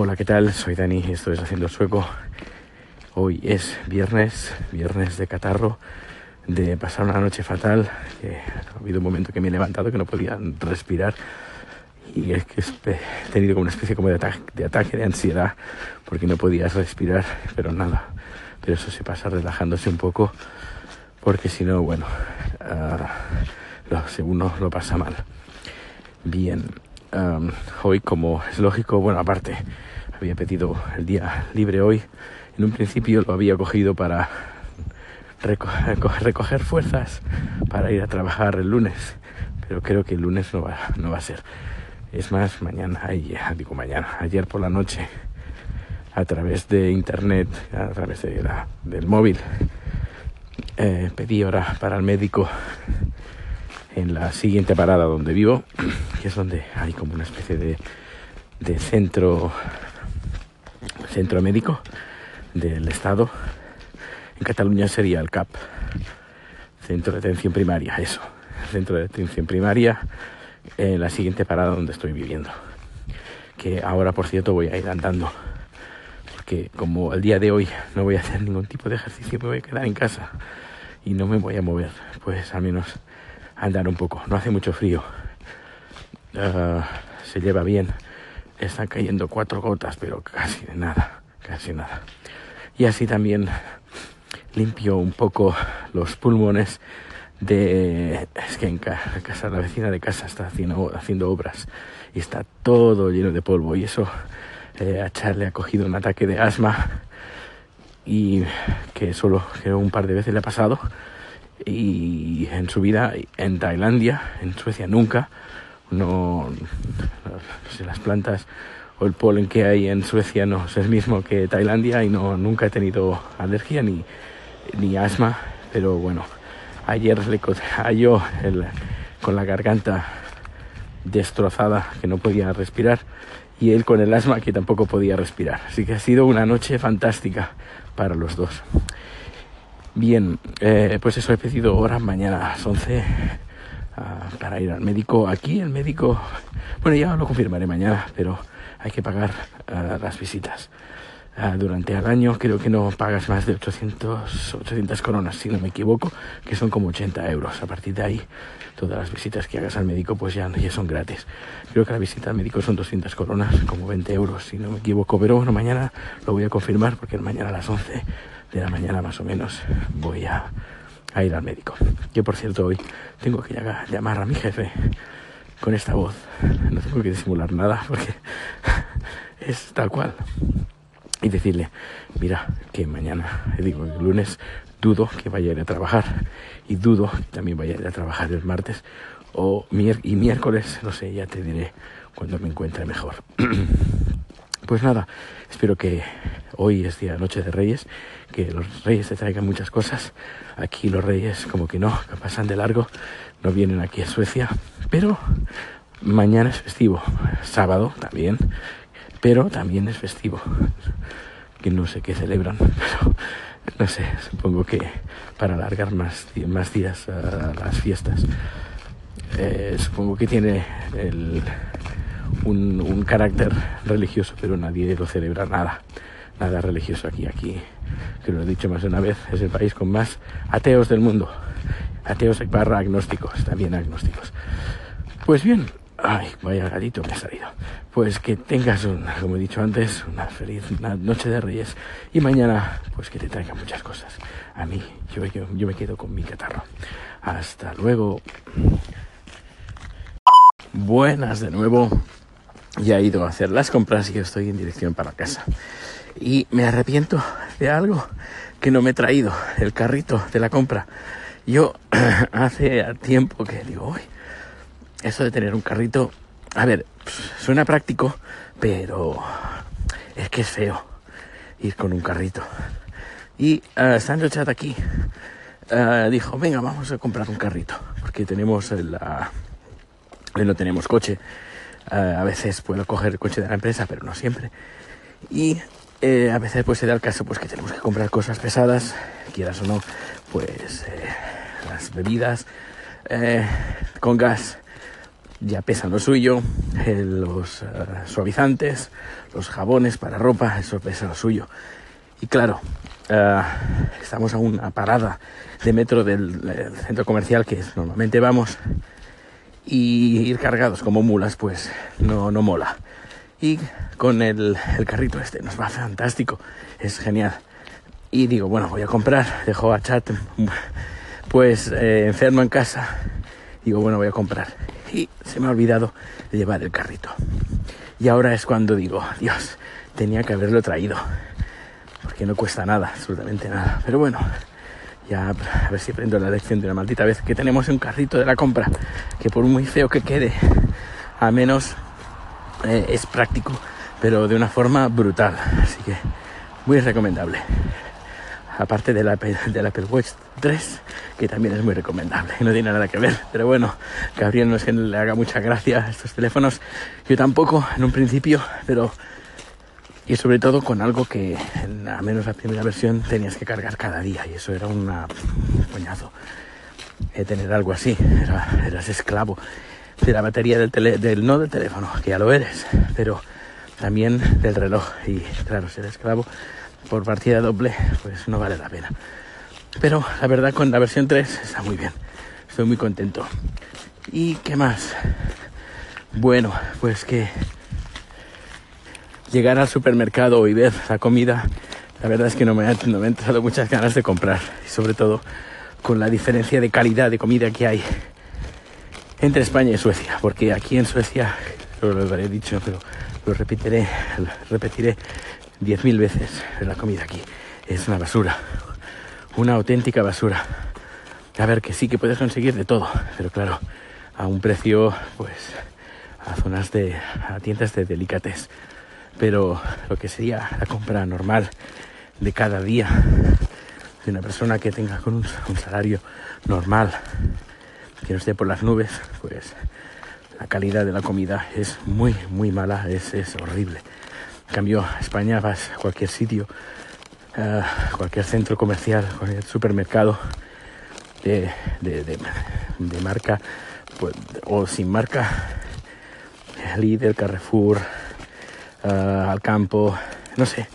Hola, ¿qué tal? Soy Dani y esto es Haciendo Sueco. Hoy es viernes, viernes de catarro, de pasar una noche fatal. ha habido un momento que me he levantado que no podía respirar y he tenido como una especie como de ataque, de ansiedad porque no podías respirar, pero nada. Pero eso se pasa relajándose un poco porque si no, bueno, uh, uno lo pasa mal. Bien, hoy como es lógico, bueno, aparte, había pedido el día libre hoy. En un principio lo había cogido para recoger, fuerzas para ir a trabajar el lunes, pero creo que el lunes no va, no va a ser. Es más, mañana, ayer, digo mañana, ayer por la noche, a través de internet, a través de del móvil, eh, pedí hora para el médico en la siguiente parada donde vivo, es donde hay como una especie de, de centro, centro médico del Estado. En Cataluña sería el CAP, Centro de Atención Primaria, eso, Centro de Atención Primaria, en la siguiente parada donde estoy viviendo. Que ahora, por cierto, voy a ir andando, porque como el día de hoy no voy a hacer ningún tipo de ejercicio, me voy a quedar en casa y no me voy a mover, pues al menos andar un poco. No hace mucho frío. Ah, se lleva bien. Están cayendo cuatro gotas, pero casi de nada, casi nada. Y así también limpio un poco los pulmones de... Es que en casa, la vecina de casa está haciendo, haciendo obras y está todo lleno de polvo y eso eh, a Charlie ha cogido un ataque de asma y que solo un par de veces le ha pasado y en su vida en Tailandia, en Suecia nunca, no, las plantas o el polen que hay en Suecia no es el mismo que Tailandia y no nunca he tenido alergia ni, ni asma, pero bueno, ayer le cayó con la garganta destrozada que no podía respirar y él con el asma que tampoco podía respirar. Así que ha sido una noche fantástica para los dos. Bien, eh, pues eso he pedido hora mañana a las 11 ah, para ir al médico. Aquí el médico, bueno, ya lo confirmaré mañana, pero hay que pagar ah, las visitas. Ah, durante el año creo que no pagas más de 800, 800 coronas, si no me equivoco, que son como 80 euros. A partir de ahí, todas las visitas que hagas al médico pues ya, ya son gratis. Creo que la visita al médico son 200 coronas, como 20 euros, si no me equivoco. Pero bueno, mañana lo voy a confirmar porque mañana a las 11 de la mañana más o menos voy a, ir al médico. Que por cierto hoy tengo que llamar a mi jefe con esta voz. No tengo que disimular nada porque es tal cual. Y decirle, mira, que mañana, digo, el lunes dudo que vaya a ir a trabajar y dudo que también vaya a ir a trabajar el martes o y miércoles, no sé, ya te diré cuando me encuentre mejor. Pues nada, espero que hoy es día noche de Reyes, que los Reyes te traigan muchas cosas. Aquí los Reyes como que no, que pasan de largo, no vienen aquí a Suecia, pero mañana es festivo, sábado también, pero también es festivo. Que no sé qué celebran, pero no sé, supongo que para alargar más, días las fiestas. Eh, supongo que tiene el, un, carácter religioso, pero nadie lo celebra nada, nada religioso aquí. Aquí, que lo he dicho más de una vez, es el país con más ateos del mundo. Ateos barra agnósticos, también agnósticos. Pues bien, ay, vaya gatito me ha salido. Pues que tengas, un, como he dicho antes, una feliz noche de Reyes y mañana, pues que te traiga muchas cosas. A mí, yo, yo, yo me quedo con mi catarro. Hasta luego. Buenas de nuevo ya he ido a hacer las compras y estoy en dirección para casa. Y me arrepiento de algo que no me he traído, el carrito de la compra. Yo hace tiempo que digo, uy, eso de tener un carrito, a ver, suena práctico, pero es que es feo ir con un carrito. Y uh, Sandro Chat aquí uh, dijo, venga, vamos a comprar un carrito, porque tenemos la... no tenemos coche eh, a veces puedo coger el coche de la empresa, pero no siempre. Y eh, a veces pues se da el caso pues que tenemos que comprar cosas pesadas, quieras o no, pues eh, las bebidas con gas ya pesan lo suyo, eh, los eh, suavizantes, los jabones para ropa, eso pesa lo suyo. Y claro, eh, estamos a una parada de metro del, del centro comercial que normalmente vamos y ir cargados como mulas pues no, no mola. Y con el, carrito este nos va fantástico, es genial. Y digo, bueno, voy a comprar, dejo a Chat pues eh, enfermo en casa. Digo, bueno, voy a comprar. Y se me ha olvidado llevar el carrito. Y ahora es cuando digo, Dios, tenía que haberlo traído. Porque no cuesta nada, absolutamente nada. Pero bueno, ya a ver si aprendo la lección de una maldita vez que tenemos un carrito de la compra que por muy feo que quede, a menos eh, es práctico, pero de una forma brutal. Así que muy recomendable. Aparte del Apple, del Apple Watch 3, que también es muy recomendable. No tiene nada que ver. Pero bueno, Gabriel no es que le haga mucha gracia a estos teléfonos. Yo tampoco en un principio, pero y sobre todo con algo que, en, a menos la primera versión, tenías que cargar cada día y eso era una, un coñazo. Eh, tener algo así, era, eras esclavo de la batería del, tele, no del teléfono, que ya lo eres, pero también del reloj. Y claro, ser esclavo por partida doble, pues no vale la pena. Pero la verdad con la versión 3 está muy bien, estoy muy contento. ¿Y qué más? Bueno, pues que llegar al supermercado y ver la comida, la verdad es que no me, ha, no me han entrado muchas ganas de comprar. Y sobre todo con la diferencia de calidad de comida que hay entre España y Suecia. Porque aquí en Suecia, lo, habré dicho, pero lo repetiré, lo repetiré diez mil veces la comida aquí. Es una basura. Una auténtica basura. A ver, que sí que puedes conseguir de todo, pero claro, a un precio, pues, a zonas de, a tiendas de delicates pero lo que sería la compra normal de cada día de una persona que tenga con un, salario normal que no esté por las nubes pues la calidad de la comida es muy muy mala es, es horrible. En cambio a España vas a cualquier sitio uh, cualquier centro comercial cualquier supermercado de, de, de, de marca pues, o sin marca líder Carrefour uh, al campo, no sé,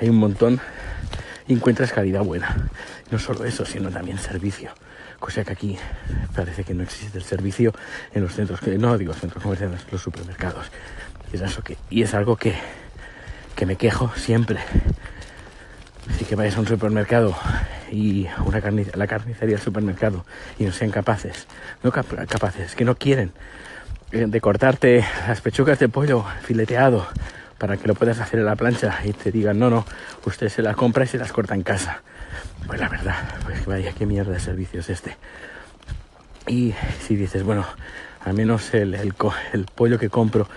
hay un montón y encuentras calidad buena. No solo eso, sino también servicio. Cosa que aquí parece que no existe el servicio en los centros, no digo centros comerciales, los supermercados. Y es, eso es algo que, que me quejo siempre. Así que vayas a un supermercado y una la carnicería del supermercado y no sean capaces, no cap capaces, que no quieren eh, de cortarte las pechugas de pollo fileteado para que lo puedas hacer en la plancha y te digan, no, no, usted se las compra y se las corta en casa. Pues la verdad, pues vaya, qué mierda de servicio es este. Y si dices, bueno, al menos el, el, pollo que compro,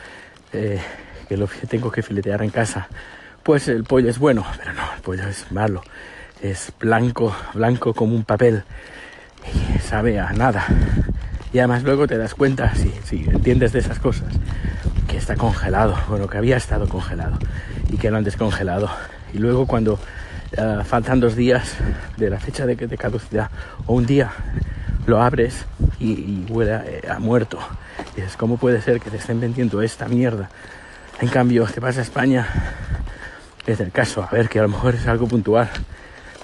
eh, que lo tengo que filetear en casa, pues el pollo es bueno, pero no, el pollo es malo. Es blanco, blanco como un papel. Y sabe a nada. Y además luego te das cuenta, si, si entiendes de esas cosas, está congelado, bueno, que había estado congelado y que lo han descongelado. Y luego cuando uh, faltan dos días de la fecha de, de, caducidad o un día, lo abres y, y huele a, eh, a, muerto. Y es ¿cómo puede ser que te estén vendiendo esta mierda? En cambio, te vas a España, es el caso, a ver, que a lo mejor es algo puntual,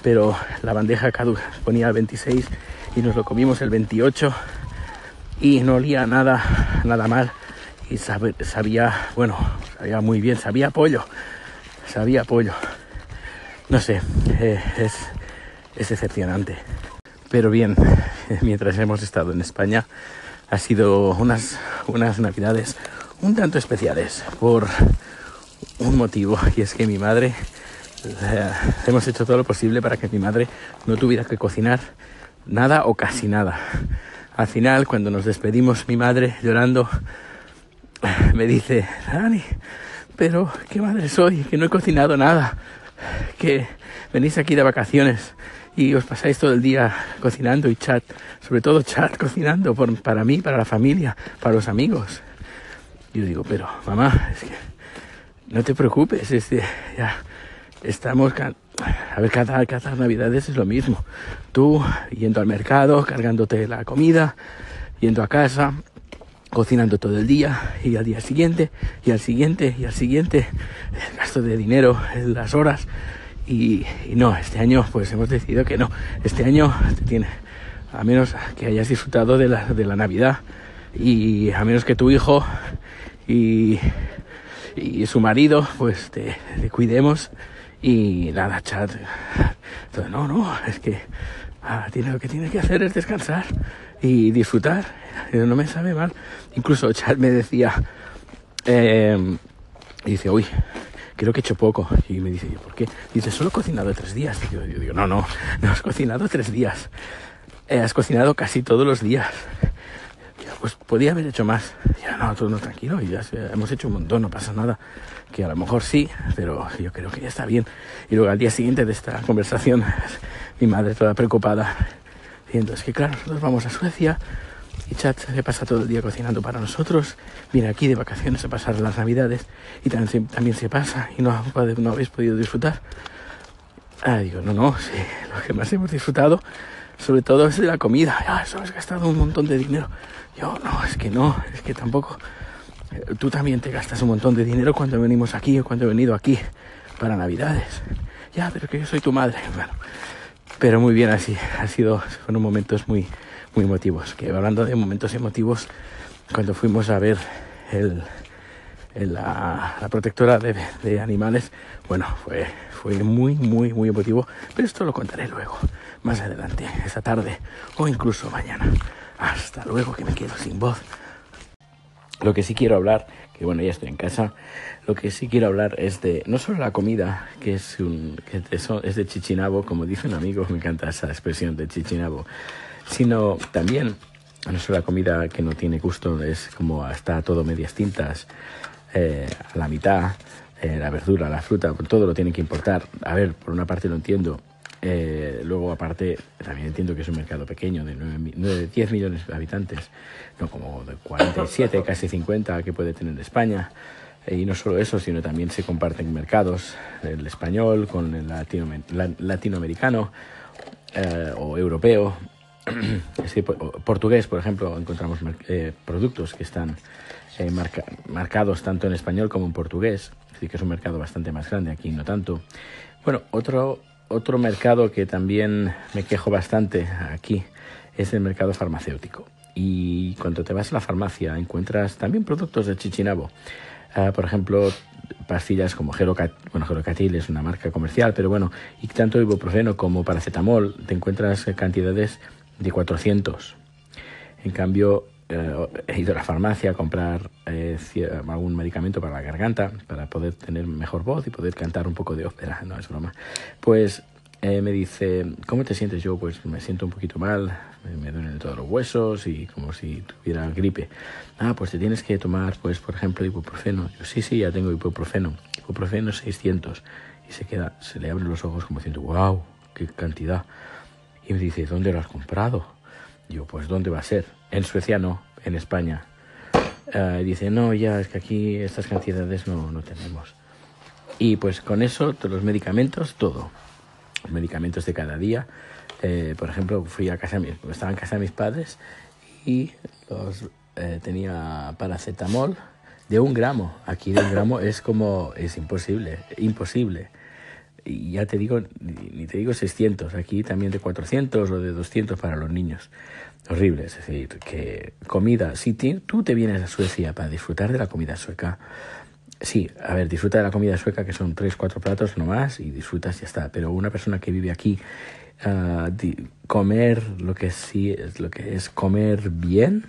pero la bandeja caduca ponía el 26 y nos lo comimos el 28 y no olía nada, nada mal y sabe, sabía, bueno, sabía muy bien, sabía pollo, sabía pollo. No sé, eh, es, es decepcionante. Pero bien, mientras hemos estado en España, ha sido unas, unas navidades un tanto especiales por un motivo, y es que mi madre, eh, hemos hecho todo lo posible para que mi madre no tuviera que cocinar nada o casi nada. Al final, cuando nos despedimos, mi madre llorando me dice, Dani, pero qué madre soy, que no he cocinado nada, que venís aquí de vacaciones y os pasáis todo el día cocinando y chat, sobre todo chat cocinando por, para mí, para la familia, para los amigos. Yo digo, pero mamá, es que no te preocupes, es que ya estamos, a ver, cada, cada navidades es lo mismo. Tú yendo al mercado, cargándote la comida, yendo a casa, cocinando todo el día y al día siguiente y al siguiente y al siguiente. El gasto de dinero, las horas. Y, no, este año pues hemos decidido que no, este año tiene, a menos que hayas disfrutado de la, de la Navidad y a menos que tu hijo y, y su marido pues te, cuidemos y nada, chat, no, no, es que ah, tiene, lo que tiene que hacer es descansar y disfrutar no me sabe mal. Incluso Chad me decía, eh, dice, uy, creo que he hecho poco. Y me dice, ¿por qué? Dice, solo he cocinado tres días. Y yo, digo, no, no, no has cocinado tres días. Eh, has cocinado casi todos los días. pues podía haber hecho más. Ya, no, todo no, tranquilo, ya hemos hecho un montón, no pasa nada. Que a lo mejor sí, pero yo creo que ya está bien. Y luego al día siguiente de esta conversación, mi madre toda preocupada, diciendo, es que claro, nosotros vamos a Suecia, y Chat se pasa todo el día cocinando para nosotros, viene aquí de vacaciones a pasar las navidades y también, se pasa y no, habéis podido disfrutar. Ah, digo, no, no, sí, lo que más hemos disfrutado sobre todo es de la comida. Ah, eso has gastado un montón de dinero. Yo, no, es que no, es que tampoco. Tú también te gastas un montón de dinero cuando venimos aquí o cuando he venido aquí para Navidades. Ya, pero que yo soy tu madre. Bueno, pero muy bien así. Ha sido, fueron momentos muy, muy emotivos. Que hablando de momentos emotivos, cuando fuimos a ver el, la, protectora de, animales, bueno, fue, fue muy, muy, muy emotivo. Pero esto lo contaré luego, más adelante, esta tarde o incluso mañana. Hasta luego, que me quedo sin voz. Lo que sí quiero hablar, que bueno, ya estoy en casa, lo que sí quiero hablar es de no solo la comida, que es, un, que es de Chichinabo, como dice un amigo, me encanta esa expresión de Chichinabo, sino también no solo la comida que no tiene gusto, es como está todo medias tintas, eh, a la mitad, eh, la verdura, la fruta, todo lo tiene que importar. A ver, por una parte lo entiendo, eh, luego aparte también entiendo que es un mercado pequeño de, 9, 10 millones de habitantes, no como de 47, casi 50 que puede tener España. y no solo eso, sino también se comparten mercados, el español con el latinoamericano o europeo, portugués, por ejemplo, encontramos eh, productos que están eh, marcados tanto en español como en portugués, así que es un mercado bastante más grande, aquí no tanto. Bueno, otro, otro mercado que también me quejo bastante aquí es el mercado farmacéutico. Y cuando te vas a la farmacia encuentras también productos de Chichinabo. Ah, por ejemplo, pastillas como Gelocat bueno, Gelocatil es una marca comercial, pero bueno, y tanto ibuprofeno como paracetamol, te encuentras cantidades de 400. En cambio, eh, he ido a la farmacia a comprar eh, algún medicamento para la garganta, para poder tener mejor voz y poder cantar un poco de ópera, no es broma. Pues eh, me dice, ¿cómo te sientes yo? Pues me siento un poquito mal, me, duelen todos los huesos y como si tuviera gripe. Ah, pues te tienes que tomar, pues por ejemplo, ibuprofeno. Yo sí, sí, ya tengo ibuprofeno. Ibuprofeno 600. Y se queda, se le abren los ojos como diciendo, wow, qué cantidad. Y me dice, ¿dónde lo has comprado? Yo, pues, ¿dónde va a ser? En Suecia no, en España. Uh, dice, no, ya, es que aquí estas cantidades no, no tenemos. Y pues con eso, todos los medicamentos, todo. Los medicamentos de cada día. Eh, por ejemplo, fui a casa, estaba en casa de mis padres y los, eh, tenía paracetamol de un gramo. Aquí de un gramo es como, es imposible, imposible y ya te digo, ni, te digo 600, aquí también de 400 o de 200 para los niños. Horrible, es decir, que comida, si tú te vienes a Suecia para disfrutar de la comida sueca, sí, a ver, disfruta de la comida sueca que son 3, 4 platos nomás y disfrutas y ya está, pero una persona que vive aquí, uh, comer lo que sí es, lo que es comer bien,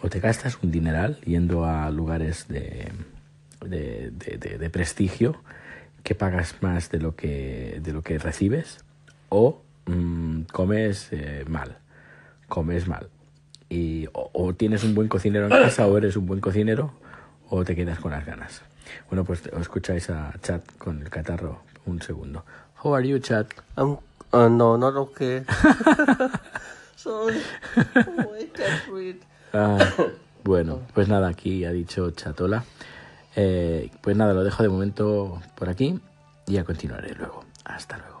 o te gastas un dineral yendo a lugares de, de, de, de prestigio, que pagas más de lo que, de lo que recibes o mm, comes eh, mal, comes mal. Y, o, tienes un buen cocinero en casa o eres un buen cocinero o te quedas con las ganas. Bueno, pues escucháis a Chat con el catarro un segundo. How are you, Chat? Um, uh, no, not okay. Sorry. Oh, I can't read. Ah, bueno, pues nada, aquí ha dicho Chatola. Eh, pues nada, lo dejo de momento por aquí y ya continuaré luego. Hasta luego.